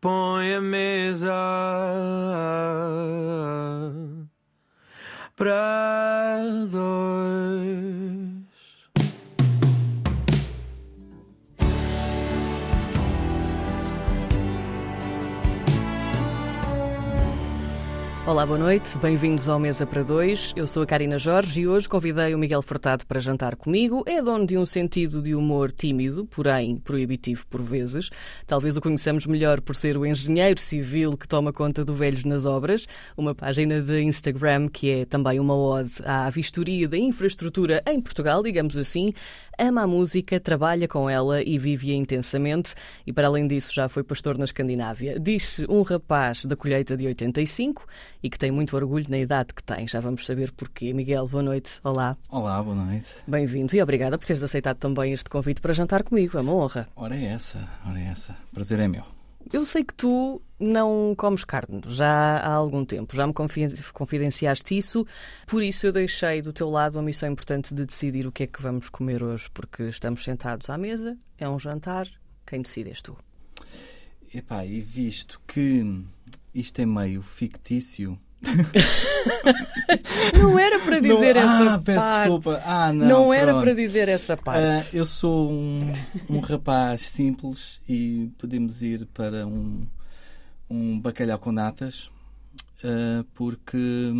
põe a mesa para Olá, boa noite, bem-vindos ao Mesa para Dois. Eu sou a Karina Jorge e hoje convidei o Miguel Furtado para jantar comigo. É dono de um sentido de humor tímido, porém proibitivo por vezes. Talvez o conheçamos melhor por ser o engenheiro civil que toma conta do Velhos nas Obras, uma página de Instagram que é também uma ode à vistoria da infraestrutura em Portugal, digamos assim. Ama a música, trabalha com ela e vive-a intensamente e, para além disso, já foi pastor na Escandinávia. Diz um rapaz da colheita de 85 e que tem muito orgulho na idade que tem. Já vamos saber porquê. Miguel, boa noite. Olá. Olá, boa noite. Bem-vindo e obrigada por teres aceitado também este convite para jantar comigo. É uma honra. Ora é essa, ora é essa. Prazer é meu. Eu sei que tu não comes carne já há algum tempo, já me confidenciaste isso, por isso eu deixei do teu lado a missão importante de decidir o que é que vamos comer hoje, porque estamos sentados à mesa, é um jantar, quem decide és tu. Epá, e visto que isto é meio fictício. Não era para dizer não, essa ah, peço parte. desculpa. Ah, não, não era pronto. para dizer essa parte. Uh, eu sou um, um rapaz simples e podemos ir para um, um bacalhau com natas uh, porque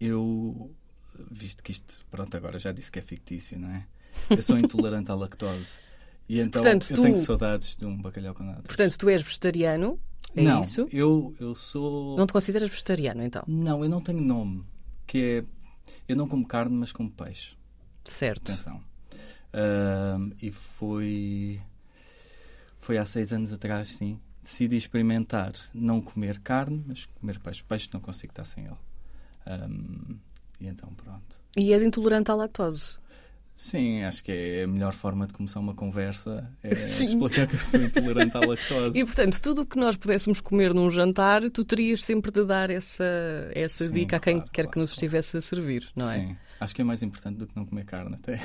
eu, visto que isto, pronto, agora já disse que é fictício, não é? Eu sou intolerante à lactose. E então Portanto, eu tu- tenho saudades de um bacalhau com natas. Portanto, tu és vegetariano, é não, isso? Eu, eu sou. Não te consideras vegetariano, então? Não, eu não tenho nome. Que é. Eu não como carne, mas como peixe. Certo. Atenção. E foi. Foi há seis anos atrás, sim. Decidi experimentar não comer carne, mas comer peixe. Peixe não consigo estar sem ele. Ahm, e então, pronto. E és intolerante à lactose. Sim, acho que é a melhor forma de começar uma conversa é Sim. explicar que eu sou intolerante à lactose. E, portanto, tudo o que nós pudéssemos comer num jantar, tu terias sempre de dar essa, essa Sim, dica a quem claro, quer claro, que nos claro. estivesse a servir, não é? Sim, acho que é mais importante do que não comer carne até.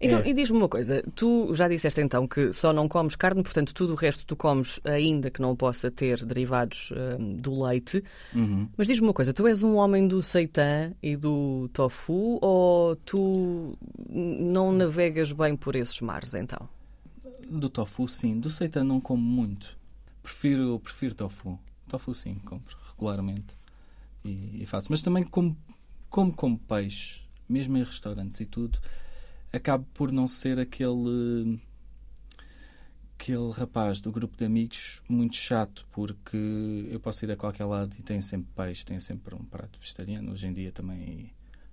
Então, É. e diz-me uma coisa, tu já disseste então que só não comes carne, portanto, tudo o resto tu comes, ainda que não possa ter derivados hum, do leite. Uhum. Mas diz-me uma coisa, tu és um homem do seitan e do tofu ou tu não navegas bem por esses mares, então? Do tofu, sim. Do seitan não como muito. Prefiro, prefiro tofu. Tofu, sim, compro regularmente. E, e faço. Mas também como, como como peixe, mesmo em restaurantes e tudo, acabo por não ser aquele aquele rapaz do grupo de amigos muito chato, porque eu posso ir a qualquer lado e tem sempre peixe, tem sempre um prato vegetariano. Hoje em dia também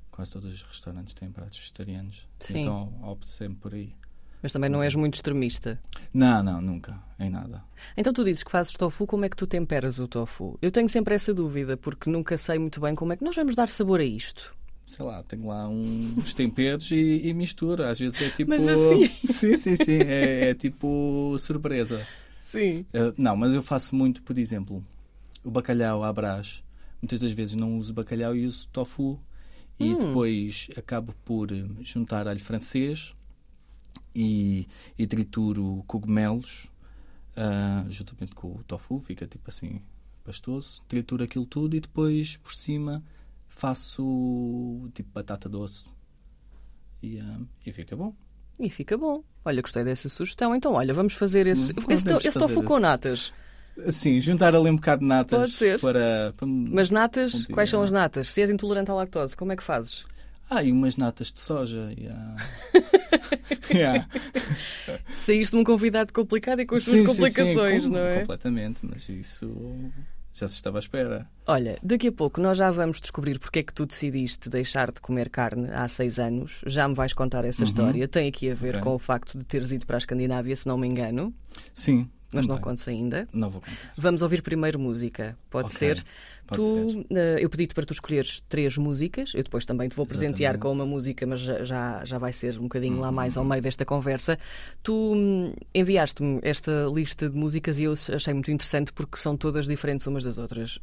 quase todos os restaurantes têm pratos vegetarianos. Sim. Então opto sempre por aí. Mas também não Sim. és muito extremista. Não, não, nunca, em nada. Então tu dizes que fazes tofu, como é que tu temperas o tofu? Eu tenho sempre essa dúvida, porque nunca sei muito bem como é que nós vamos dar sabor a isto. Sei lá, tenho lá uns temperos e, e mistura. Às vezes é tipo. Mas assim? Sim, sim, sim. É, é tipo surpresa. Sim. Uh, não, mas eu faço muito, por exemplo, o bacalhau à brás. Muitas das vezes não uso bacalhau e uso tofu. E Hum. depois acabo por eh, juntar alho francês e, e trituro cogumelos ah, juntamente com o tofu. Fica tipo assim, pastoso. Trituro aquilo tudo e depois por cima faço tipo batata doce. E, ah, e fica bom. E fica bom. Olha, gostei dessa sugestão. Então, olha, vamos fazer esse, Hum, esse, esse tofu com natas. Assim, juntar ali um bocado de natas Pode ser. Para, para- Mas natas, quais são não. as natas? Se és intolerante à lactose, como é que fazes? Ah, e umas natas de soja. Yeah. Yeah. Saíste-me um convidado complicado e com as Sim, suas sim, sim, complicações, com- não é? Completamente, mas isso já se estava à espera. Olha, daqui a pouco nós já vamos descobrir porque é que tu decidiste deixar de comer carne há seis anos. Já me vais contar essa Uhum. história. Tem aqui a ver Ok. com o facto de teres ido para a Escandinávia, se não me engano. Sim. Mas não também. contes ainda. Não vou contar. Vamos ouvir primeiro música. Pode Ok, ser? Pode tu, ser. eh, eu pedi-te para tu escolheres três músicas. Eu depois também te vou presentear com uma Exatamente. música, mas já, já, vai ser um bocadinho lá mais Uhum. ao meio desta conversa. Tu hum, enviaste-me esta lista de músicas e eu achei muito interessante porque são todas diferentes umas das outras.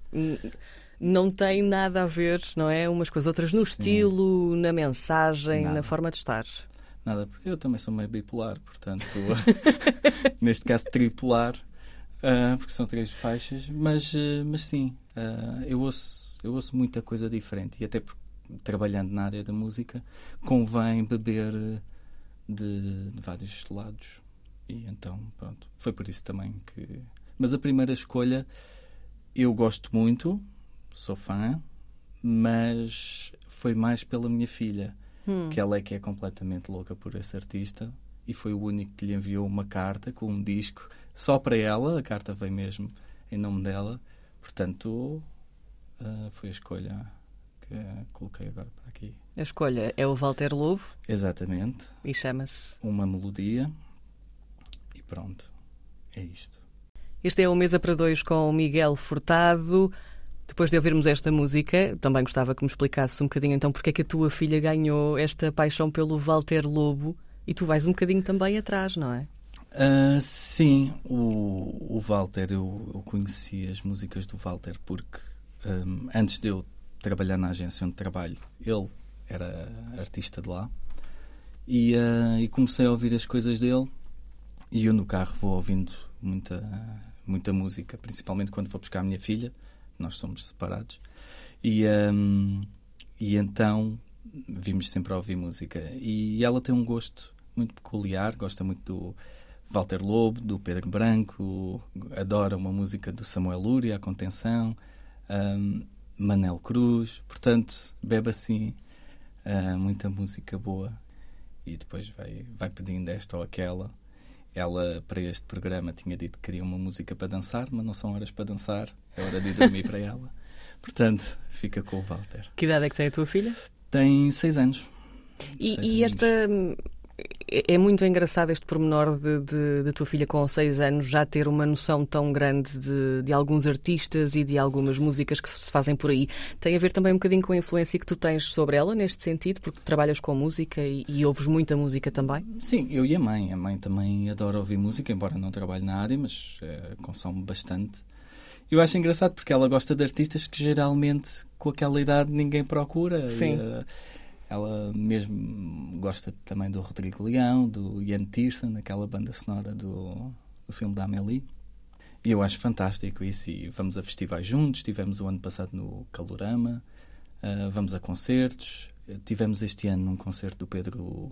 Não tem nada a ver, não é? Umas com as outras no Sim. estilo, na mensagem, na Nada. forma de estar. Nada, eu também sou meio bipolar, portanto, neste caso tripolar. ah, porque são três faixas, mas, ah, mas sim, ah, eu, ouço, eu ouço muita coisa diferente e até porque, trabalhando na área da música convém beber de, de vários lados e então pronto, foi por isso também que. Mas a primeira escolha eu gosto muito, sou fã, mas foi mais pela minha filha, Hum. que ela é que é completamente louca por esse artista e foi o único que lhe enviou uma carta com um disco só para ela. A carta veio mesmo em nome dela, portanto ah, foi a escolha que coloquei agora para aqui. A escolha é o Walter Lobo Exatamente, e chama-se. uma melodia e pronto, é isto. Este é o Mesa para Dois com o Miguel Furtado. Depois de ouvirmos esta música, também gostava que me explicasse um bocadinho então porque é que a tua filha ganhou esta paixão pelo Walter Lobo? E tu vais um bocadinho também atrás, não é? Ah, sim, o, o Walter, eu, eu conheci as músicas do Walter porque ahm, antes de eu trabalhar na agência onde trabalho, ele era artista de lá. E, ah, e comecei a ouvir as coisas dele e eu no carro vou ouvindo muita, muita música, principalmente quando vou buscar a minha filha, nós somos separados, e, ahm, e então vimos sempre a ouvir música. E ela tem um gosto muito peculiar, gosta muito do Walter Lobo, do Pedro Branco, adora uma música do Samuel Lúria, A Contenção, ahm, Manel Cruz, portanto, bebe assim ah, muita música boa. E depois vai, vai pedindo esta ou aquela. Ela, para este programa, tinha dito que queria uma música para dançar, mas não são horas para dançar, é hora de ir dormir para ela. Portanto, fica com o Walter. Que idade é que tem a tua filha? Tem seis anos. E, Seis e anos. esta. É é muito engraçado este pormenor de tua filha com seis anos já ter uma noção tão grande de, de alguns artistas e de algumas músicas que se fazem por aí. Tem a ver também um bocadinho com a influência que tu tens sobre ela neste sentido, porque trabalhas com música e, e ouves muita música também? Sim, eu e a mãe. A mãe também adora ouvir música, embora não trabalhe na área, mas eh, consome bastante. Eu acho engraçado porque ela gosta de artistas que geralmente com aquela idade ninguém procura. Sim. E, eh, ela mesmo gosta também do Rodrigo Leão, do Ian Tiersen, aquela banda sonora do, do filme da Amélie. E eu acho fantástico isso. E vamos a festivais juntos. Tivemos o ano passado no Calorama, eh, vamos a concertos. Eh, Tivemos este ano num concerto do Pedro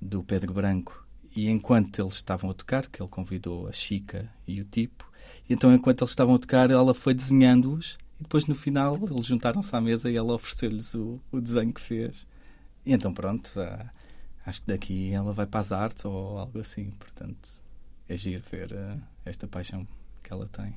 do Pedro Branco e enquanto eles estavam a tocar, que ele convidou a Chica e o tipo, e então enquanto eles estavam a tocar, ela foi desenhando-os e depois no final eles juntaram-se à mesa e ela ofereceu-lhes o, o desenho que fez. E então pronto, ah, acho que daqui ela vai para as artes ou algo assim, portanto é giro ver ah, esta paixão que ela tem.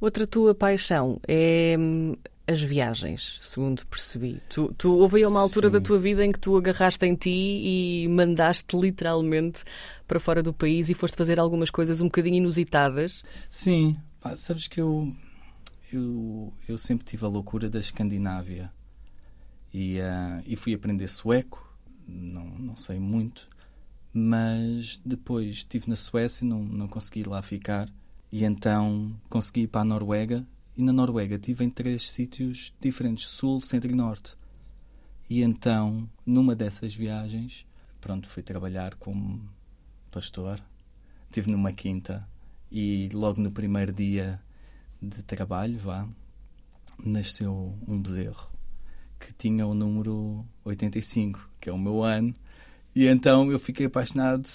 Outra tua paixão é hum, as viagens, segundo percebi. Tu, tu houve aí uma altura da Sim. tua vida em que tu agarraste em ti e mandaste literalmente para fora do país e foste fazer algumas coisas um bocadinho inusitadas. Sim, pá, sabes que eu, eu, eu sempre tive a loucura da Escandinávia e, ah, e fui aprender sueco, não, não sei muito, mas depois estive na Suécia não, não consegui lá ficar e então consegui ir para a Noruega e na Noruega estive em três sítios diferentes, sul, centro e norte. E então, numa dessas viagens, pronto, fui trabalhar como pastor. Estive numa quinta e logo no primeiro dia de trabalho, vá, nasceu um bezerro que tinha o número 85, que é o meu ano. E então eu fiquei apaixonado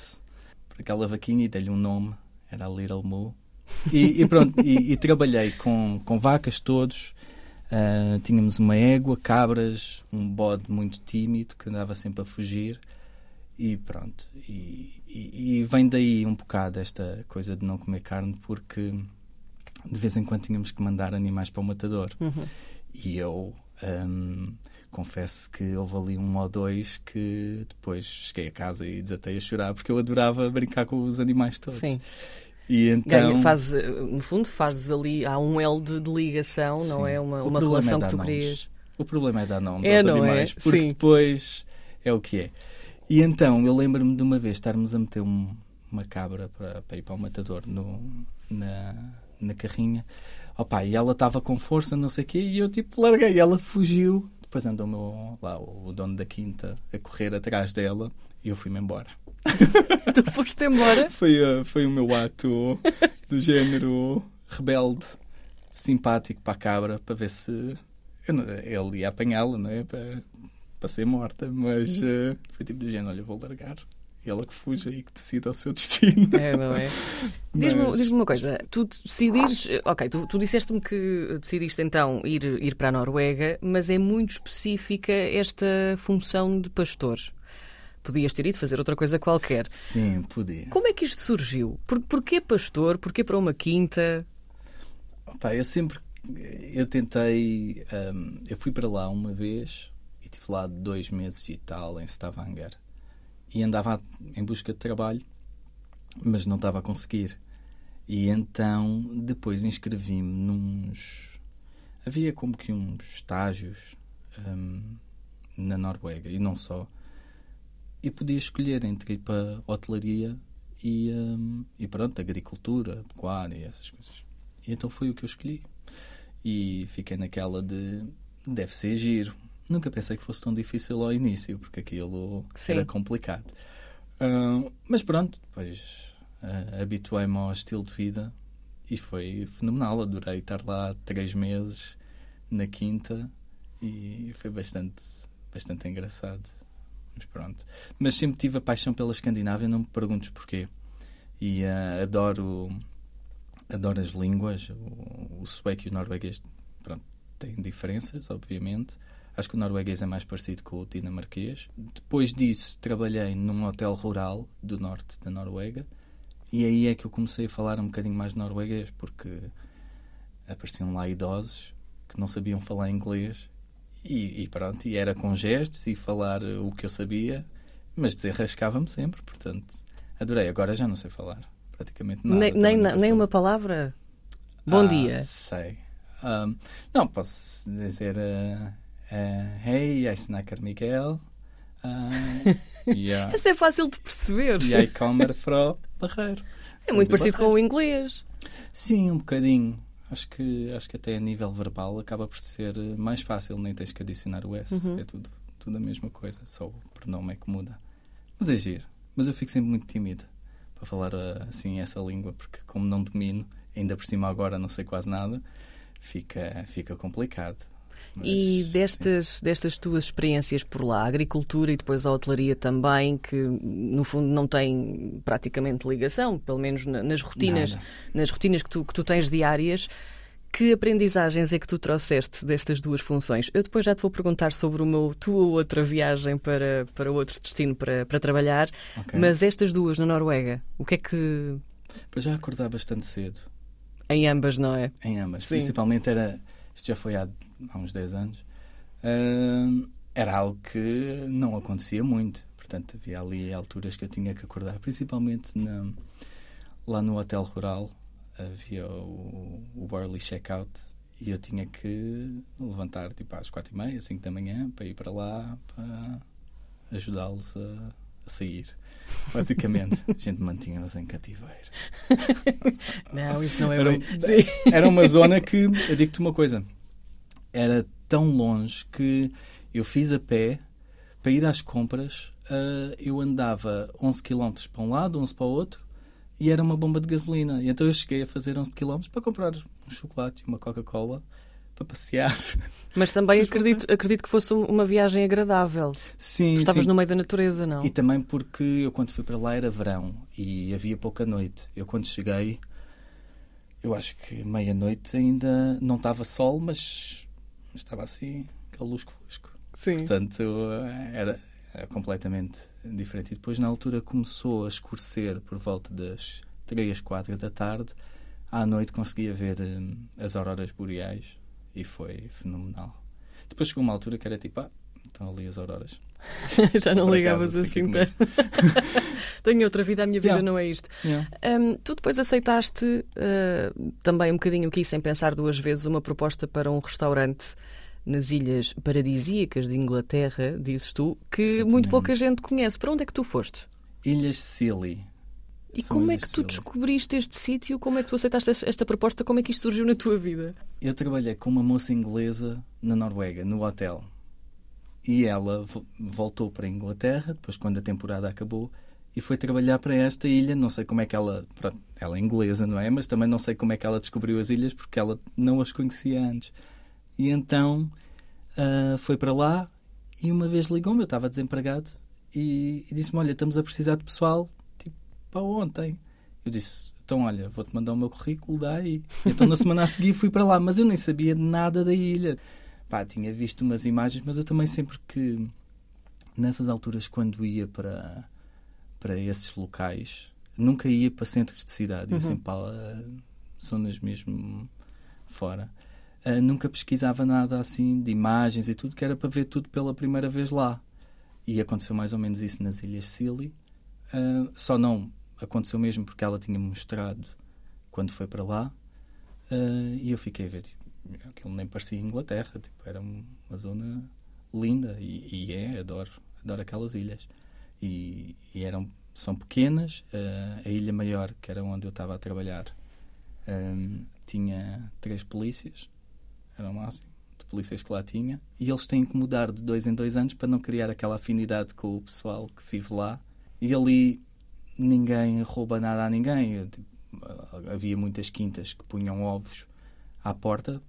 por aquela vaquinha e dei-lhe um nome, era a Little Moo. E, e pronto, e, e trabalhei com, com vacas todos. Ah, tínhamos uma égua, cabras, um bode muito tímido que andava sempre a fugir. E pronto. E, e, e vem daí um bocado esta coisa de não comer carne, porque de vez em quando tínhamos que mandar animais para o matador. Uhum. E eu hum, confesso que houve ali um ou dois que depois cheguei a casa e desatei a chorar porque eu adorava brincar com os animais todos. Sim. E então. Ganha, faz, no fundo, fazes ali, há um elo de, de ligação, não Sim. é? Uma, uma relação é que tu nomes. crias. O problema é dar nomes É, aos não é? animais, porque Sim. depois é o que é. E então eu lembro-me de uma vez estarmos a meter um- uma cabra para, para ir para o matador no, na, na carrinha. Opa, e ela estava com força, não sei o quê, e eu tipo larguei. Ela fugiu. Depois andou meu- lá o dono da quinta a correr atrás dela e eu fui-me embora. tu foste embora. Foi, uh, foi o meu ato do género rebelde, simpático para a cabra, para ver se não- ele ia apanhá-la, não é? Para, para ser morta, mas eh, foi tipo do género: olha, vou largar. Ela que fuja e que decida o seu destino. É, não é? Diz-me Mas- diz-me uma coisa, tu decidires, ok, tu, tu disseste-me que decidiste então ir, ir para a Noruega, mas é muito específica esta função de pastor. Podias ter ido fazer outra coisa qualquer. Sim, podia. Como é que isto surgiu? Por, porquê pastor? Porquê para uma quinta? Opa, eu sempre. Eu tentei. hum, eu fui para lá uma vez e estive lá dois meses e tal em Stavanger. E andava em busca de trabalho, mas não estava a conseguir. E então depois inscrevi-me nos. Havia como que uns estágios hum, na Noruega e não só. E podia escolher entre ir para hotelaria e, hum, e pronto, agricultura, pecuária e essas coisas. E então foi o que eu escolhi. E fiquei naquela de deve ser giro. Nunca pensei que fosse tão difícil ao início, porque aquilo Sim. era complicado. Ah, mas pronto, depois ah, habituei-me ao estilo de vida e foi fenomenal. Adorei estar lá três meses na quinta e foi bastante, bastante engraçado. Mas pronto. Mas sempre tive a paixão pela Escandinávia, não me perguntes porquê. E ah, adoro adoro as línguas. O, o sueco e o norueguês pronto, têm diferenças, obviamente. Acho que o norueguês é mais parecido com o dinamarquês. Depois disso, trabalhei num hotel rural do norte da Noruega. E aí é que eu comecei a falar um bocadinho mais norueguês, porque apareciam lá idosos que não sabiam falar inglês. E, e pronto, e era com gestos e falar o que eu sabia, mas desenrascava-me sempre, portanto, adorei. Agora já não sei falar praticamente nada. nem, nem, nem uma palavra? Bom Ah, dia. Sei. Ahm, não, posso dizer uh, uh, Hey, jag snackar Miguel. Uh, yeah. Essa é fácil de perceber. E aí kommer fra Barreiro. É muito Do parecido com Barreiro. o inglês. Sim, um bocadinho. Acho que, acho que até a nível verbal acaba por ser mais fácil, nem tens que adicionar o S. Uhum. É tudo, tudo a mesma coisa, só o pronome é que muda. Mas é giro. Mas eu fico sempre muito tímido para falar eh, assim essa língua, porque como não domino, ainda por cima agora não sei quase nada, fica, fica complicado. Mas, E sim. destas, destas tuas experiências por lá, a agricultura e depois a hotelaria também, que no fundo não tem praticamente ligação, pelo menos na- nas rotinas, Nada. nas rotinas que tu, que tu tens diárias, que aprendizagens é que tu trouxeste destas duas funções? Eu depois já te vou perguntar sobre uma tua outra viagem para, para outro destino para, para trabalhar, Ok. mas estas duas na Noruega, o que é que Para já acordar bastante cedo, em ambas, não é? em ambas. Sim. Principalmente era. Isto já foi há, há uns 10 anos. Ahm, era algo que não acontecia muito. Portanto, havia ali alturas que eu tinha que acordar, principalmente na- lá no hotel rural. Havia o, o early checkout e eu tinha que levantar tipo às 4 e meia, 5 da manhã, para ir para lá para ajudá-los a sair. Basicamente, a gente mantinha-nos em cativeiro. Não, isso não é Era, bem. Era uma zona que, eu digo-te uma coisa, era tão longe que eu fiz a pé para ir às compras. ah, eu andava 11 km para um lado, 11 para o outro e era uma bomba de gasolina. E então eu cheguei a fazer 11 km para comprar um chocolate e uma Coca-Cola para passear. Mas também acredito, acredito que fosse um- uma viagem agradável. Sim, Estavas sim. no meio da natureza, não? E também porque eu quando fui para lá era verão e havia pouca noite. Eu quando cheguei, eu acho que meia-noite ainda não estava sol, mas mas estava assim, aquele lusco-fusco. Sim. Portanto, era, era completamente diferente. E depois, na altura, começou a escurecer por volta das 3, 4 da tarde. À noite conseguia ver hum, as auroras boreais e foi fenomenal. Depois chegou uma altura que era tipo, ah, estão ali as auroras. Já não Por ligavas acaso, assim. tanto. Tenho outra vida, a minha vida Yeah. não é isto. Yeah. Hum, tu depois aceitaste uh, também um bocadinho aqui, sem pensar duas vezes, uma proposta para um restaurante nas ilhas paradisíacas de Inglaterra, dizes tu, que Exatamente. muito pouca gente conhece. Para onde é que tu foste? Ilhas Scilly. E São como é que tu descobriste este sítio? Como é que tu aceitaste esta- proposta? Como é que isto surgiu na tua vida? Eu trabalhei com uma moça inglesa na Noruega, no hotel. E ela vo- voltou para a Inglaterra, depois quando a temporada acabou, e foi trabalhar para esta ilha. Não sei como é que ela. Ela é inglesa, não é? Mas também não sei como é que ela descobriu as ilhas porque ela não as conhecia antes. E então uh, foi para lá e uma vez ligou-me, eu estava desempregado, e, e disse-me: Olha, estamos a precisar de pessoal, para ontem. Eu disse: Então, olha, vou-te mandar o meu currículo, dá aí. Então, na semana a seguir, fui para lá, mas eu nem sabia nada da ilha. Pá, tinha visto umas imagens, mas eu também sempre que, nessas alturas, quando ia para, para esses locais, nunca ia para centros de cidade, ia Uhum. sempre para zonas mesmo fora. Uh, nunca pesquisava nada assim de imagens e tudo, que era para ver tudo pela primeira vez lá. E aconteceu mais ou menos isso nas Ilhas Scilly. Uh, só não aconteceu mesmo porque ela tinha mostrado quando foi para lá. Uh, e eu fiquei a ver, tipo, aquilo nem parecia Inglaterra, tipo, era uma zona linda e, e é, adoro, adoro aquelas ilhas. E, e eram, são pequenas. Uh, a Ilha Maior, que era onde eu estava a trabalhar, um, tinha três polícias, era o máximo de polícias que lá tinha, e eles têm que mudar de dois em dois anos para não criar aquela afinidade com o pessoal que vive lá. E ali ninguém rouba nada a ninguém. Tipo, havia muitas quintas que punham ovos à porta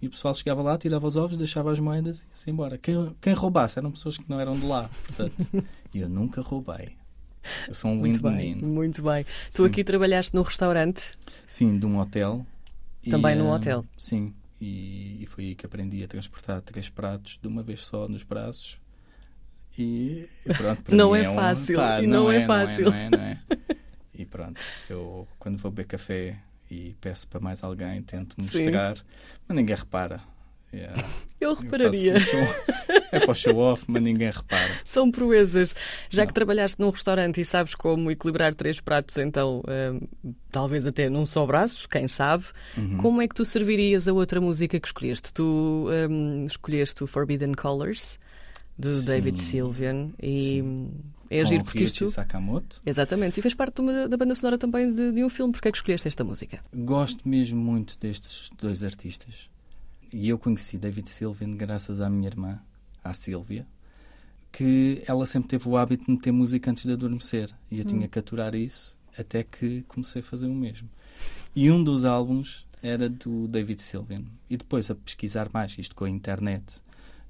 e o pessoal chegava lá, tirava os ovos, deixava as moedas e ia-se embora. Quem, quem roubasse eram pessoas que não eram de lá, portanto. E eu nunca roubei. Eu sou um Muito lindo bem, menino. muito bem. Tu Sim. aqui trabalhaste num restaurante, Sim, de um hotel. Também num ah, hotel? Sim, e, e foi aí que aprendi a transportar três pratos de uma vez só nos braços. E, e pronto, para Não mim é um- fácil, pá, e não é Não fácil. é, não é, E pronto, eu quando vou beber café e peço para mais alguém, tento Sim. mostrar, mas ninguém repara. Yeah, eu eu repararia. faço um show- é para o show off, mas ninguém repara. São proezas. Já Não. que trabalhaste num restaurante e sabes como equilibrar três pratos, então hum, talvez até num só braço, quem sabe, Uhum. como é que tu servirias a outra música que escolheste? Tu hum, escolheste o Forbidden Colors, do Sim. David Sylvian, e Sim. hum, é o porque isto. Sakamoto. Exatamente, e fez parte de uma- da banda sonora também de, de um filme. Porque é que escolheste esta música? Gosto mesmo muito destes dois artistas. E eu conheci David Sylvian graças à minha irmã, à Sílvia, que ela sempre teve o hábito de meter música antes de adormecer. E eu tinha que aturar isso até que comecei a fazer o mesmo. E um dos álbuns era do David Sylvian. E depois, a pesquisar mais, isto com a internet,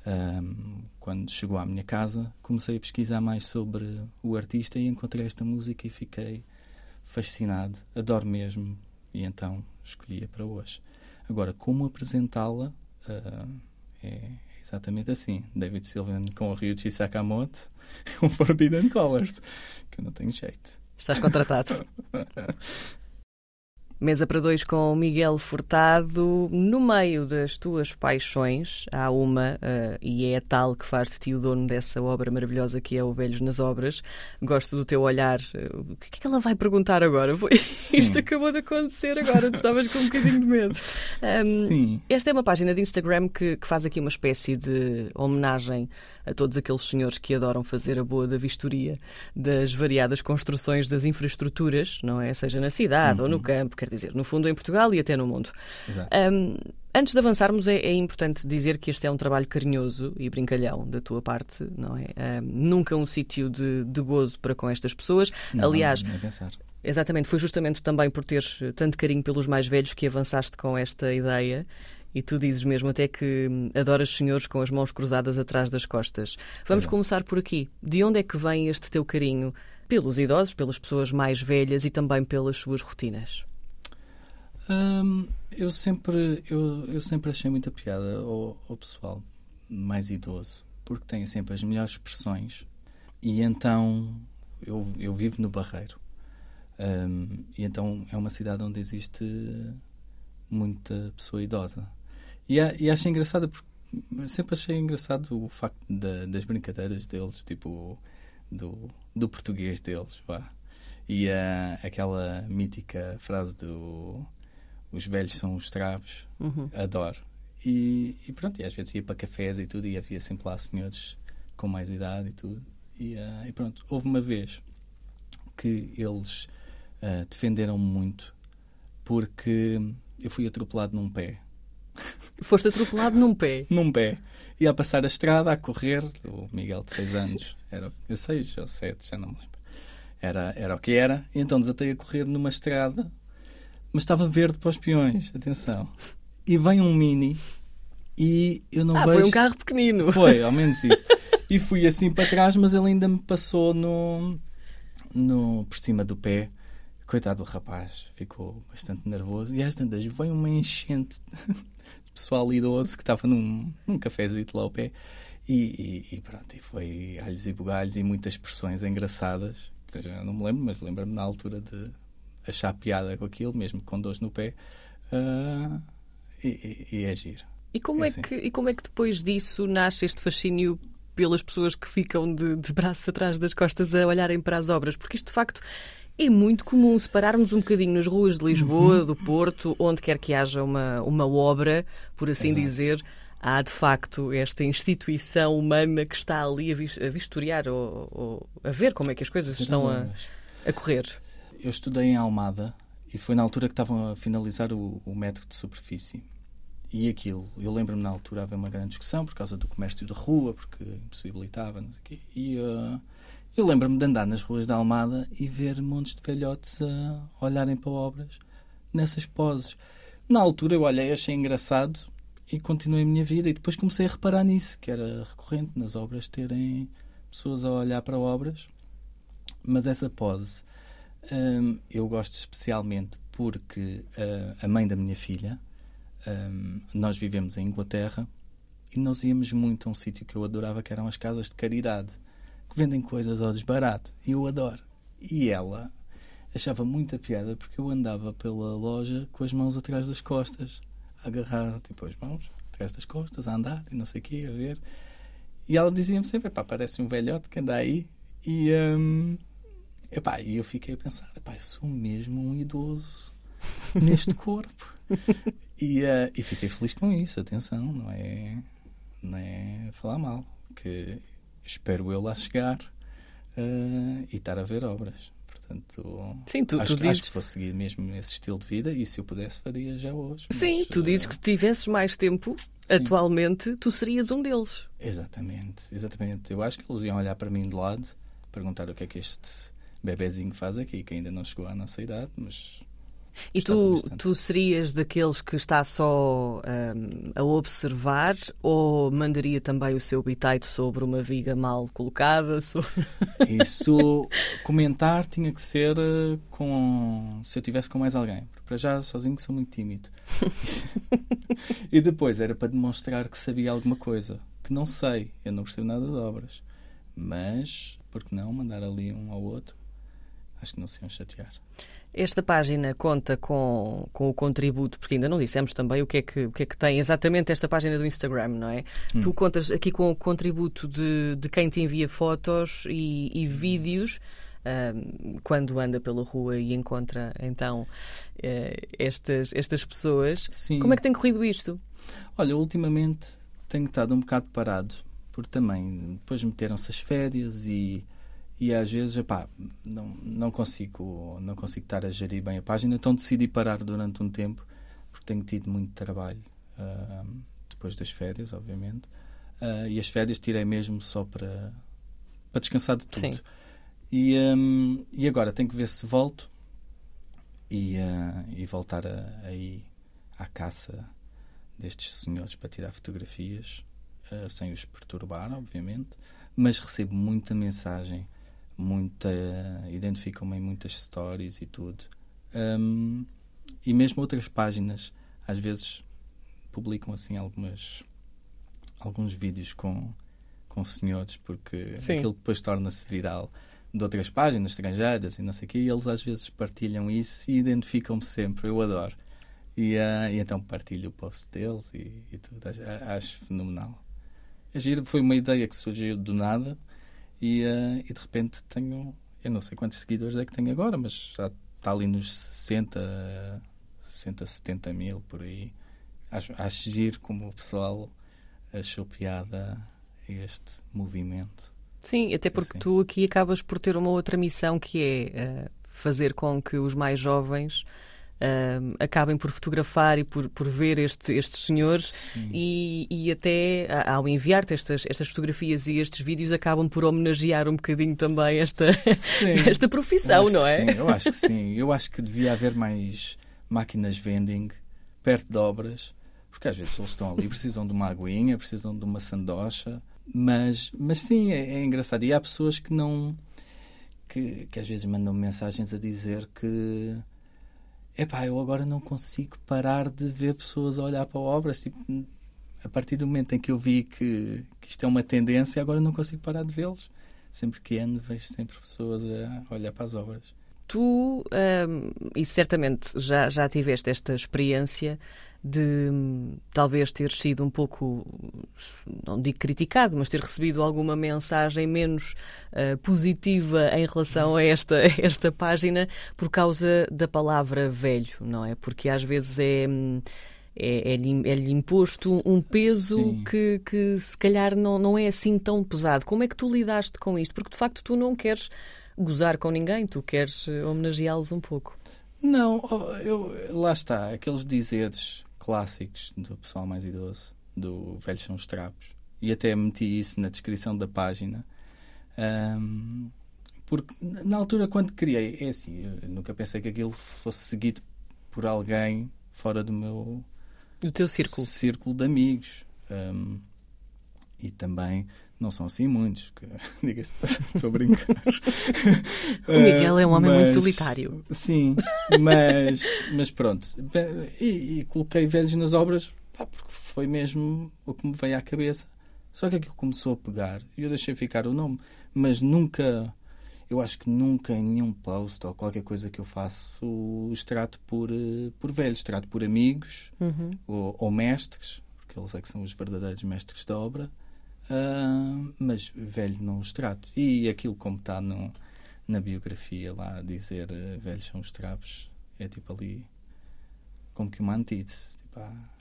ahm, quando chegou à minha casa, comecei a pesquisar mais sobre o artista e encontrei esta música e fiquei fascinado, adoro mesmo, e então escolhi-a para hoje. Agora, como apresentá-la ah, é exatamente assim: David Sylvian com o Ryuichi Sakamoto, com Forbidden Colors, que eu não tenho jeito. Estás contratado. Mesa para dois com Miguel Furtado. No meio das tuas paixões, há uma, eh, e é a tal que faz de ti o dono dessa obra maravilhosa que é o Velhos nas Obras. Gosto do teu olhar. Eh, O que é que ela vai perguntar agora? Isto acabou de acontecer agora, tu estavas com um bocadinho de medo. Sim, esta é uma página de Instagram que, que faz aqui uma espécie de homenagem a todos aqueles senhores que adoram fazer a boa da vistoria das variadas construções das infraestruturas, não é? Seja na cidade ou no campo, quer dizer, no fundo em Portugal e até no mundo. exato. Ahm, antes de avançarmos, é, é importante dizer que este é um trabalho carinhoso e brincalhão da tua parte, não é? Nunca um sítio de, de gozo para com estas pessoas. Não, Aliás, pensar. Exatamente, foi justamente também por teres tanto carinho pelos mais velhos que avançaste com esta ideia. E tu dizes mesmo até que hum, adoras senhores com as mãos cruzadas atrás das costas. Vamos Exato. começar por aqui. De onde é que vem este teu carinho pelos idosos, pelas pessoas mais velhas e também pelas suas rotinas? Hum, eu sempre eu, eu sempre achei muita piada ao, ao pessoal mais idoso porque têm sempre as melhores expressões e então eu, eu vivo no Barreiro Hum, e então é uma cidade onde existe muita pessoa idosa e, e acho engraçado porque sempre achei engraçado o facto da- das brincadeiras deles tipo do, do português deles vá e ah, aquela mítica frase do os velhos são os trapos, Uhum. adoro. E, e pronto, e às vezes ia para cafés e tudo, e havia sempre lá senhores com mais idade e tudo. E, ah, e pronto, houve uma vez que eles ah, defenderam-me muito porque eu fui atropelado num pé. Foste atropelado num pé. Num pé. Ia a passar a estrada a correr, o Miguel de 6 anos, era 6 ou 7, já não me lembro. era, era o que era. E então desatei a correr numa estrada, mas estava verde para os peões, atenção. E vem um mini e eu não ah, vejo. foi um carro pequenino. Foi, ao menos isso. e fui assim para trás, mas ele ainda me passou no, no, por cima do pé. Coitado do rapaz, ficou bastante nervoso. E às tantas vem uma enchente pessoal idoso que estava num, num cafezito lá ao pé. E, e, e pronto, e foi alhos e bugalhos e muitas expressões engraçadas. Que eu já não me lembro, mas lembro-me na altura de achar piada com aquilo, mesmo com dores no pé. Uh, e, e, e é. E como é, É assim. que, e como é que depois disso nasce este fascínio pelas pessoas que ficam de, de braços atrás das costas a olharem para as obras? Porque isto, de facto, é muito comum separarmos um bocadinho nas ruas de Lisboa, Uhum. do Porto, onde quer que haja uma, uma obra, por assim Exato. dizer. Há, de facto, esta instituição humana que está ali a, vis- a vistoriar ou, ou a ver como é que as coisas estão a, a correr. Eu estudei em Almada e foi na altura que estavam a finalizar o, o método de superfície. E aquilo, eu lembro-me na altura haver uma grande discussão por causa do comércio de rua, porque impossibilitava, não sei o quê. E uh, eu lembro-me de andar nas ruas da Almada e ver montes de velhotes a olharem para obras nessas poses. Na altura eu olhei, achei engraçado e continuei a minha vida. E depois comecei a reparar nisso, que era recorrente nas obras terem pessoas a olhar para obras. Mas essa pose hum, eu gosto especialmente porque uh, a mãe da minha filha, hum, nós vivemos em Inglaterra e nós íamos muito a um sítio que eu adorava, que eram as casas de caridade, que vendem coisas ao desbarato. E eu adoro. E ela achava muita piada porque eu andava pela loja com as mãos atrás das costas, a agarrar tipo as mãos atrás das costas, a andar e não sei o quê, a ver. E ela dizia-me sempre: pá, parece um velhote que anda aí. E, hum, epá, eu fiquei a pensar: sou mesmo um idoso neste corpo. e, eh, e fiquei feliz com isso, atenção, não é, não é falar mal. Que espero eu lá chegar eh, e estar a ver obras. Portanto, Sim, tu, acho, tu que- acho dizes. que vou seguir mesmo esse estilo de vida e se eu pudesse faria já hoje. Sim, mas, tu dizes eh, que se tivesses mais tempo, atualmente, tu serias um deles. Exatamente, exatamente. Eu acho que eles iam olhar para mim de lado, perguntar o que é que este bebezinho faz aqui, que ainda não chegou à nossa idade, mas E tu, bastante. tu serias daqueles que está só hum, a observar ou mandaria também o seu bitite sobre uma viga mal colocada? sobre- isso comentar tinha que ser eh, com se eu tivesse com mais alguém. Porque para já sozinho que sou muito tímido. e depois era para demonstrar que sabia alguma coisa, que não sei, eu não percebo nada de obras. Mas, por que não mandar ali um ao outro? Acho que não se iam chatear. Esta página conta com, com o contributo, porque ainda não dissemos também o que, é que, o que é que tem exatamente esta página do Instagram, não é? Tu contas aqui com o contributo de, de quem te envia fotos e, e vídeos. hum, quando anda pela rua e encontra então eh, estas, estas pessoas. Sim. Como é que tem corrido isto? Olha, ultimamente tenho estado um bocado parado, porque também depois meteram-se as férias e, e às vezes, epá, não, não, consigo, não consigo estar a gerir bem a página, então decidi parar durante um tempo, porque tenho tido muito trabalho ah, depois das férias, obviamente. Ah, e as férias tirei mesmo só para, para descansar de tudo. Sim. E, hum, e agora tenho que ver se volto e, ah, e voltar aí à caça destes senhores para tirar fotografias, ah, sem os perturbar, obviamente, mas recebo muita mensagem, muita identificam-me em muitas stories e tudo. Hum, e mesmo outras páginas, às vezes publicam assim algumas alguns vídeos com com senhores porque Sim. aquilo depois torna-se viral de outras páginas estrangeiras e não sei o quê, e eles às vezes partilham isso e identificam-me sempre, eu adoro. E, ah, e então partilho o post deles e, e tudo, acho, acho fenomenal. É giro, foi uma ideia que surgiu do nada e, ah, e de repente tenho, eu não sei quantos seguidores é que tenho agora, mas já está ali nos 60, 60 70 mil por aí. Acho, acho giro como o pessoal achou piada este movimento. Sim, até porque Sim. tu aqui acabas por ter uma outra missão que é eh, fazer com que os mais jovens uh, acabem por fotografar e por, por ver este, estes senhores e, e, até ao enviar-te estas, estas fotografias e estes vídeos acabam por homenagear um bocadinho também esta, esta profissão, não é? Sim, eu acho que sim. Eu acho que devia haver mais máquinas vending perto de obras, porque às vezes eles estão ali, precisam de uma aguinha, precisam de uma sandocha, mas, mas sim, é, é engraçado. E há pessoas que não. Que, que às vezes mandam mensagens a dizer que epá, eu agora não consigo parar de ver pessoas a olhar para obras. Tipo, a partir do momento em que eu vi que, que isto é uma tendência, agora não consigo parar de vê-los. Sempre que ando, vejo sempre pessoas a olhar para as obras. Tu, hum, e certamente já, já tiveste esta experiência de talvez ter sido um pouco, não digo criticado, mas ter recebido alguma mensagem menos uh, positiva em relação a esta, esta página por causa da palavra velho, não é? Porque às vezes é. É, é, é imposto um peso que, que se calhar não, não é assim tão pesado. Como é que tu lidaste com isto? Porque de facto tu não queres gozar com ninguém, tu queres eh, homenageá-los um pouco. Não, eu, lá está, aqueles dizeres clássicos do pessoal mais idoso, do Velhos são os trapos. E até meti isso na descrição da página. Um, porque na altura, quando criei, é assim, nunca pensei que aquilo fosse seguido por alguém fora do meu do teu círculo, círculo de amigos. Um, e também não são assim muitos, diga-se, estou a brincar. o Miguel é um homem mas, muito solitário. Sim, mas, mas pronto. E, e coloquei velhos nas obras pá, porque foi mesmo o que me veio à cabeça. Só que aquilo começou a pegar e eu deixei ficar o nome, mas nunca, eu acho que nunca em nenhum post ou qualquer coisa que eu faço os trato por, eh, por velhos, trato por amigos uhum. ou, ou mestres, porque eles é que são os verdadeiros mestres da obra Uh, mas velho não os trato. E aquilo como está na biografia lá dizer uh, velhos são os trapos, é tipo ali como que uma antítese tipo,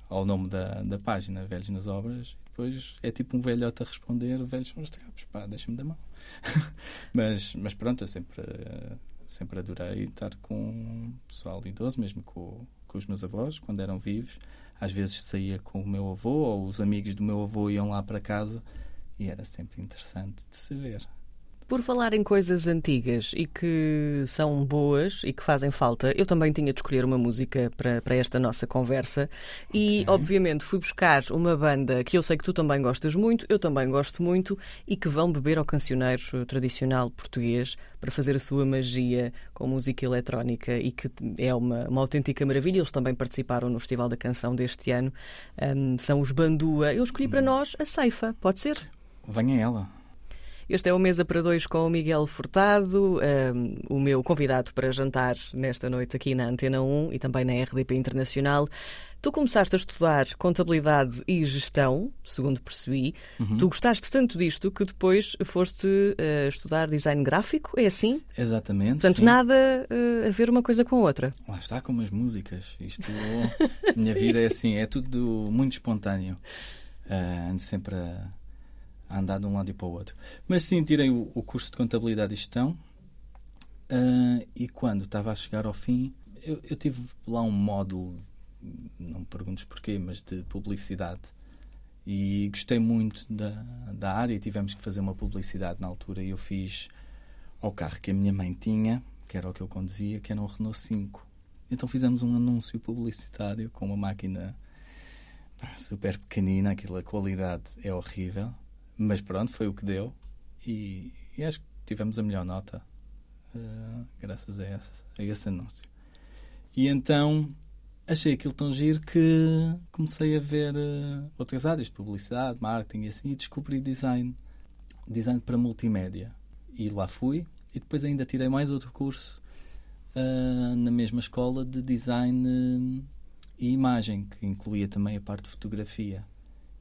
ao nome da, da página, velhos nas obras. Depois é tipo um velhote a responder: velhos são os trapos, pá, deixa-me da mão. mas, mas pronto, eu sempre, sempre adorei estar com o pessoal idoso, mesmo com, com os meus avós, quando eram vivos às vezes saía com o meu avô ou os amigos do meu avô iam lá para casa e era sempre interessante de se ver. Por falar em coisas antigas e que são boas e que fazem falta, eu também tinha de escolher uma música para, para esta nossa conversa e, okay. obviamente, fui buscar uma banda que eu sei que tu também gostas muito, eu também gosto muito e que vão beber ao cancioneiro tradicional português para fazer a sua magia com música eletrónica e que é uma, uma autêntica maravilha. Eles também participaram no Festival da Canção deste ano. Um, são os Bandua. Eu escolhi para hum. nós a Ceifa, pode ser? Venha ela. Este é o Mesa para Dois com o Miguel Furtado, um, o meu convidado para jantar nesta noite aqui na Antena 1 e também na RDP Internacional. Tu começaste a estudar contabilidade e gestão, segundo percebi. Uhum. Tu gostaste tanto disto que depois foste uh, estudar design gráfico, é assim? Exatamente. Portanto, sim. nada uh, a ver uma coisa com a outra. Lá está, como as músicas. Isto, minha vida é assim, é tudo muito espontâneo. Uh, ando sempre a andar de um lado e para o outro. Mas sim, tirei o, o curso de Contabilidade e Gestão uh, e quando estava a chegar ao fim, eu, eu, tive lá um módulo, não me perguntes porquê, mas de publicidade. E gostei muito da, da área e tivemos que fazer uma publicidade na altura e eu fiz ao carro que a minha mãe tinha, que era o que eu conduzia, que era um Renault 5. Então fizemos um anúncio publicitário com uma máquina pá, super pequenina, aquela qualidade é horrível. Mas pronto, foi o que deu. E, e acho que tivemos a melhor nota uh, graças a esse, a esse anúncio. E então achei aquilo tão giro que comecei a ver uh, outras áreas, publicidade, marketing e assim, e descobri design, design para multimédia. E lá fui, e depois ainda tirei mais outro curso uh, na mesma escola de design uh, e imagem, que incluía também a parte de fotografia.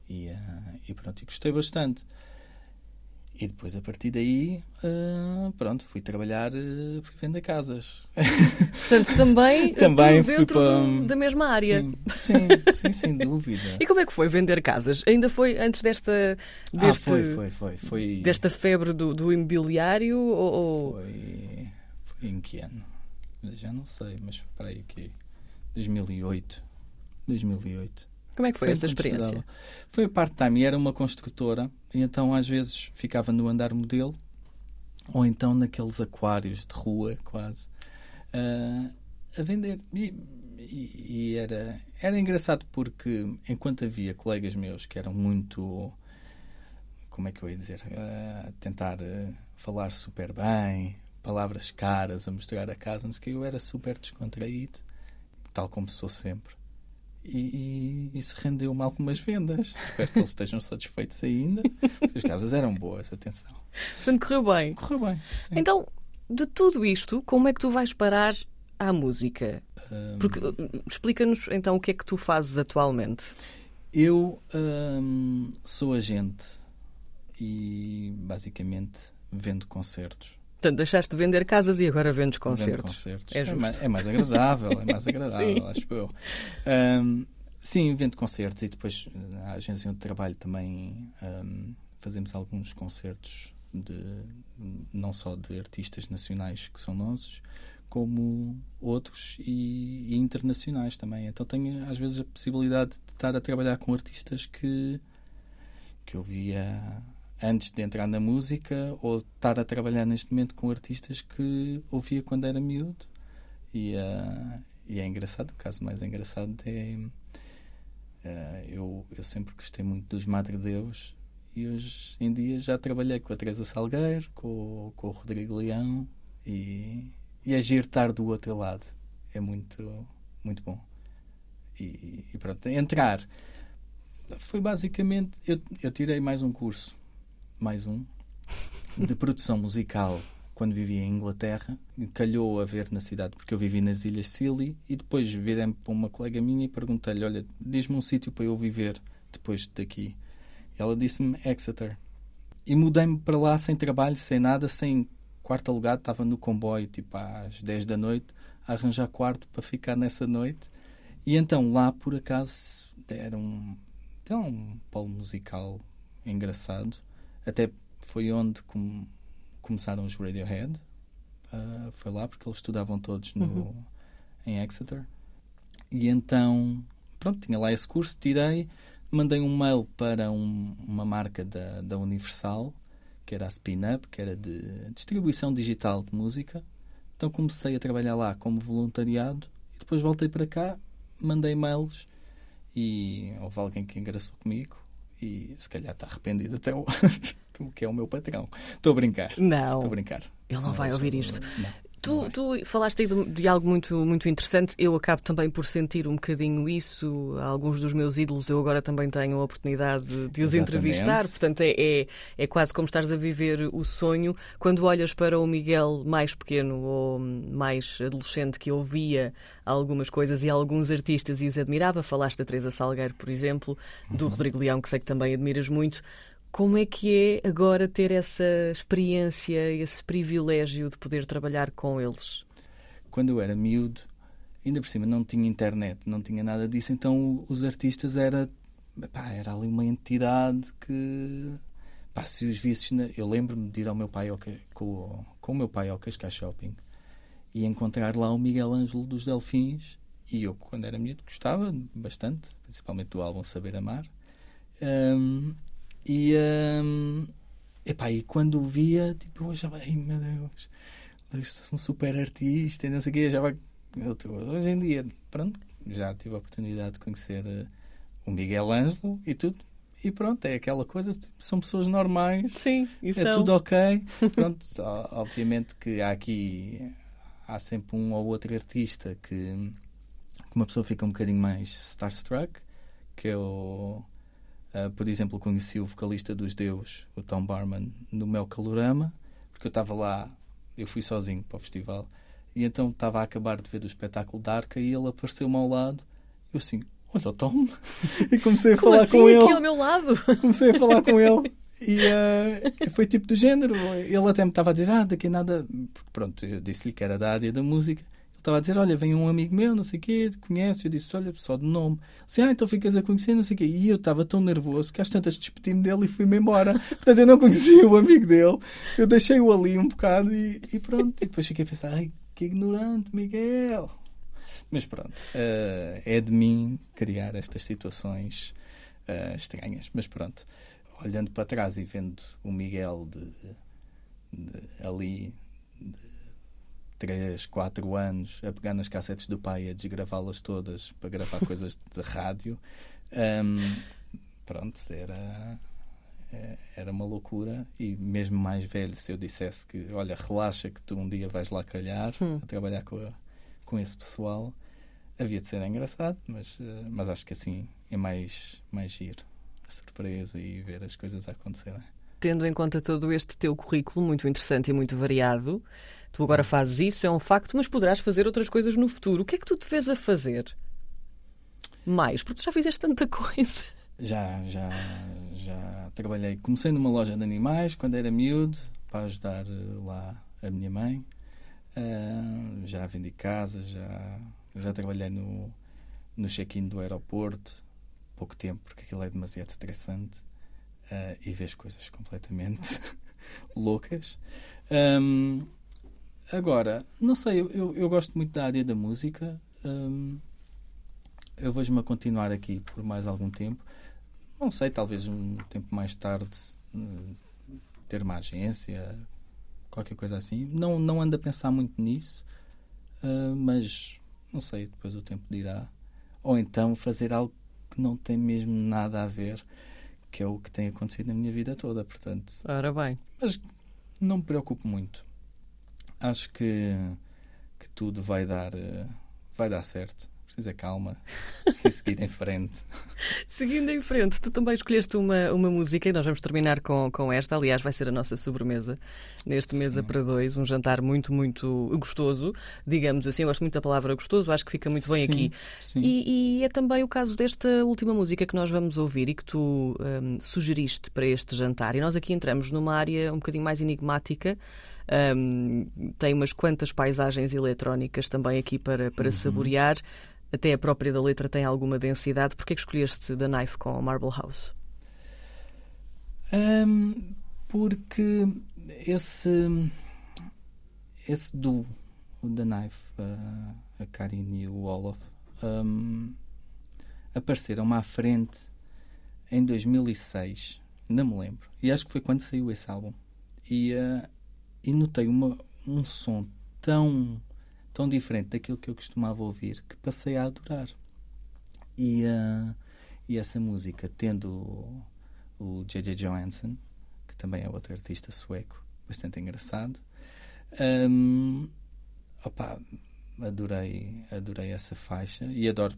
E, uh, e pronto, e gostei bastante. E depois, a partir daí, uh, pronto, fui trabalhar, uh, fui vender casas. Portanto, também, também dentro para... do, da mesma área. Sim, sim, sim, sem dúvida. E como é que foi vender casas? Ainda foi antes desta, deste, ah, foi, foi, foi, foi, desta febre do, do imobiliário? Ou... Foi, foi em que ano? Já não sei, mas para aí que 2008. 2008. Como é que foi, essa quando experiência? estudava. Foi part-time e era uma construtora, e então às vezes ficava no andar modelo ou então naqueles aquários de rua, quase, ah, a vender. E, e- e era, era engraçado porque enquanto havia colegas meus que eram muito. Como é que eu ia dizer? Ah, tentar ah, falar super bem, palavras caras, a mostrar a casa, não sei o que, eu era super descontraído, tal como sou sempre. E, e isso rendeu-me algumas vendas. Espero que eles estejam satisfeitos ainda. As casas eram boas, atenção. Portanto, correu bem. Correu bem. Sim. Então, de tudo isto, como é que tu vais parar à música? Hum, Porque uh, explica-nos então o que é que tu fazes atualmente. Eu hum, sou agente e basicamente vendo concertos. Portanto, deixaste de vender casas e agora vendes Vendo concertos. concertos. É É, mais, é mais agradável, é mais agradável, acho eu. Hum, sim, vendo concertos e depois na agência onde trabalho também hum, fazemos alguns concertos de não só de artistas nacionais que são nossos, como outros e, e internacionais também. Então tenho às vezes a possibilidade de estar a trabalhar com artistas que, que eu via antes de entrar na música ou estar a trabalhar neste momento com artistas que ouvia quando era miúdo. E, ah, e é engraçado, o caso mais engraçado é. ah, eu, eu sempre gostei muito dos Madre Deus e hoje em dia já trabalhei com a Teresa Salgueiro, com, com o Rodrigo Leão e, e é giro estar do outro lado. É muito, muito bom. E, e pronto, entrar. Foi basicamente. Eu, eu tirei mais um curso, mais um, de produção musical quando vivia em Inglaterra. Calhou a ver na cidade, porque eu vivi nas Ilhas Scilly. E depois virei-me para uma colega minha e perguntei-lhe: Olha, diz-me um sítio para eu viver depois daqui. Ela disse-me Exeter. E mudei-me para lá sem trabalho, sem nada, sem quarto alugado. Estava no comboio, tipo às 10 da noite, a arranjar quarto para ficar nessa noite. E então lá, por acaso, era um, era um polo musical engraçado. Até foi onde com- começaram os Radiohead. Ah, foi lá porque eles estudavam todos no, Uhum. em Exeter. E então, pronto, tinha lá esse curso, tirei, mandei um mail para um- uma marca da, da Universal, que era a Spin Up, que era de distribuição digital de música. Então comecei a trabalhar lá como voluntariado e depois voltei para cá, mandei mails e houve alguém que engraçou comigo e se calhar está arrependido até o que é o meu patrão. Estou a brincar. Não. Estou a brincar. Ele não vai eles- ouvir isto. Não Tu, tu falaste aí de, de algo muito, muito interessante. Eu acabo também por sentir um bocadinho isso. Alguns dos meus ídolos eu agora também tenho a oportunidade de, de os Exatamente. entrevistar. Portanto, é, é, é quase como estares a viver o sonho. Quando olhas para o Miguel mais pequeno ou mais adolescente que ouvia algumas coisas e alguns artistas e os admirava, falaste da Teresa Salgueiro, por exemplo, do Rodrigo Leão, que sei que também admiras muito. Como é que é agora ter essa experiência, esse privilégio de poder trabalhar com eles? quando eu era miúdo, ainda por cima não tinha internet, não tinha nada disso, então os artistas era, pá, era ali uma entidade que pá, se os visses, na- eu lembro-me de ir ao meu pai ao, com, com o meu pai ao Cascais Shopping e encontrar lá o Miguel Ângelo dos Delfins e eu quando era miúdo gostava bastante, principalmente do álbum Saber Amar Ahm, e ahm, epá, e quando o via tipo eu achava, ai meu Deus este é um super artista e não sei o quê, já vai. eu tô- Hoje em dia, pronto, já tive a oportunidade de conhecer eh, o Miguel Ângelo e tudo. E pronto, é aquela coisa, tipo, são pessoas normais, Sim, é tudo ok. Pronto, ó- obviamente que há aqui, há sempre um ou outro artista que, que uma pessoa fica um bocadinho mais starstruck, que eu, ah, por exemplo, conheci o vocalista dos Deus, o Tom Barman, no meu calorama, porque eu estava lá, eu fui sozinho para o festival, e então estava a acabar de ver o espetáculo da Arca e ele apareceu-me ao lado, eu assim, olha o Tom, e comecei a Como falar assim com ele aqui ao meu lado? comecei a falar com ele e eh, foi tipo do género. Ele até me estava a dizer: Ah, daqui a nada. Porque pronto, eu disse-lhe que era da área da música. Estava a dizer: Olha, vem um amigo meu, não sei o quê, conhece. Eu disse: Olha, só de nome. Disse: Ah, então ficas a conhecer, não sei o quê. E eu estava tão nervoso que às tantas despedi-me dele e fui-me embora. Portanto, eu não conhecia o amigo dele. Eu deixei-o ali um bocado e, e pronto. E depois fiquei a pensar: Ai, que ignorante, Miguel. Mas pronto, uh, é de mim criar estas situações uh, estranhas. Mas pronto, olhando para trás e vendo o Miguel de, de ali de 3, 4 anos a pegar nas cassetes do pai e a desgravá-las todas para gravar coisas de rádio, um, pronto, era é, era uma loucura. E mesmo mais velho se eu dissesse que olha relaxa que tu um dia vais lá calhar hum. a trabalhar com, a, com esse pessoal. Havia de ser engraçado mas eh, mas acho que assim é mais mais giro a surpresa e ver as coisas a acontecerem. Tendo em conta todo este teu currículo muito interessante e muito variado tu agora fazes isso é um facto mas poderás fazer outras coisas no futuro o que é que tu te vês a fazer mais porque tu já fizeste tanta coisa já, já, já trabalhei. Comecei numa loja de animais quando era miúdo, para ajudar eh, lá a minha mãe. Uh, já vendi casa, já, já trabalhei no, no check-in do aeroporto. Pouco tempo, porque aquilo é demasiado estressante. Uh, e vejo coisas completamente loucas. Um, agora, não sei, eu, eu, gosto muito da área da música. Um, eu vejo-me a continuar aqui por mais algum tempo. Não sei, talvez um tempo mais tarde hum, ter uma agência, qualquer coisa assim. Não, não ando a pensar muito nisso, uh, mas não sei, depois o tempo dirá. Ou então fazer algo que não tem mesmo nada a ver, que é o que tem acontecido na minha vida toda, portanto. Ora bem. Mas não me preocupo muito. Acho que, que tudo vai dar, uh, vai dar certo precisa calma e seguir em frente. Seguindo em frente, tu também escolheste uma, uma música e nós vamos terminar com, com esta. Aliás, vai ser a nossa sobremesa neste Mesa Sim. para Dois. Um jantar muito, muito gostoso, digamos assim. Eu gosto muito da palavra gostoso, acho que fica muito bem Sim. aqui. Sim. E, e, é também o caso desta última música que nós vamos ouvir e que tu um, sugeriste para este jantar. E nós aqui entramos numa área um bocadinho mais enigmática. Um, tem umas quantas paisagens eletrónicas também aqui para, para uhum. saborear até a própria da letra tem alguma densidade. Porquê que escolheste The Knife com Marble House? Um, porque esse esse duo, o The Knife, a, a Karin e o Olof, um, apareceram-me à frente em 2006, não me lembro. E acho que foi quando saiu esse álbum. E, uh, e notei uma, um som tão tão diferente daquilo que eu costumava ouvir que passei a adorar. E, uh, e essa música, tendo o J.J. Johansson, que também é outro artista sueco, bastante engraçado, um, opa, adorei, adorei essa faixa e adoro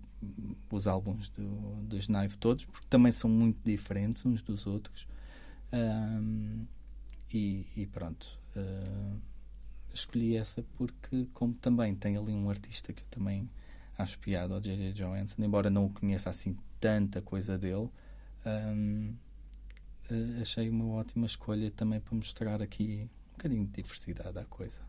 os álbuns do, dos Knife todos, porque também são muito diferentes uns dos outros. Um, e, e, pronto. Uh, escolhi essa porque, como também tem ali um artista que eu também acho piada, o J.J. Johansson, embora não o conheça assim tanta coisa dele, um, eh, achei uma ótima escolha também para mostrar aqui um bocadinho de diversidade à coisa.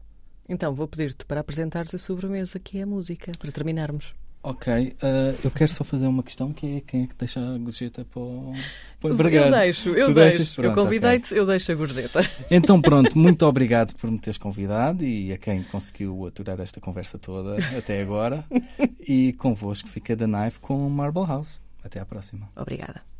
Então, vou pedir-te para apresentares a sobremesa que é a música, para terminarmos. Ok, uh, eu quero só fazer uma questão que é quem é que deixa a gorjeta para o, para o Eu deixo, eu tu deixo. eu convidei-te, okay. eu deixo a gorjeta. Então pronto, muito obrigado por me teres convidado e a quem conseguiu aturar esta conversa toda até agora. e convosco fica da Knife com Marble House. Até à próxima. Obrigada.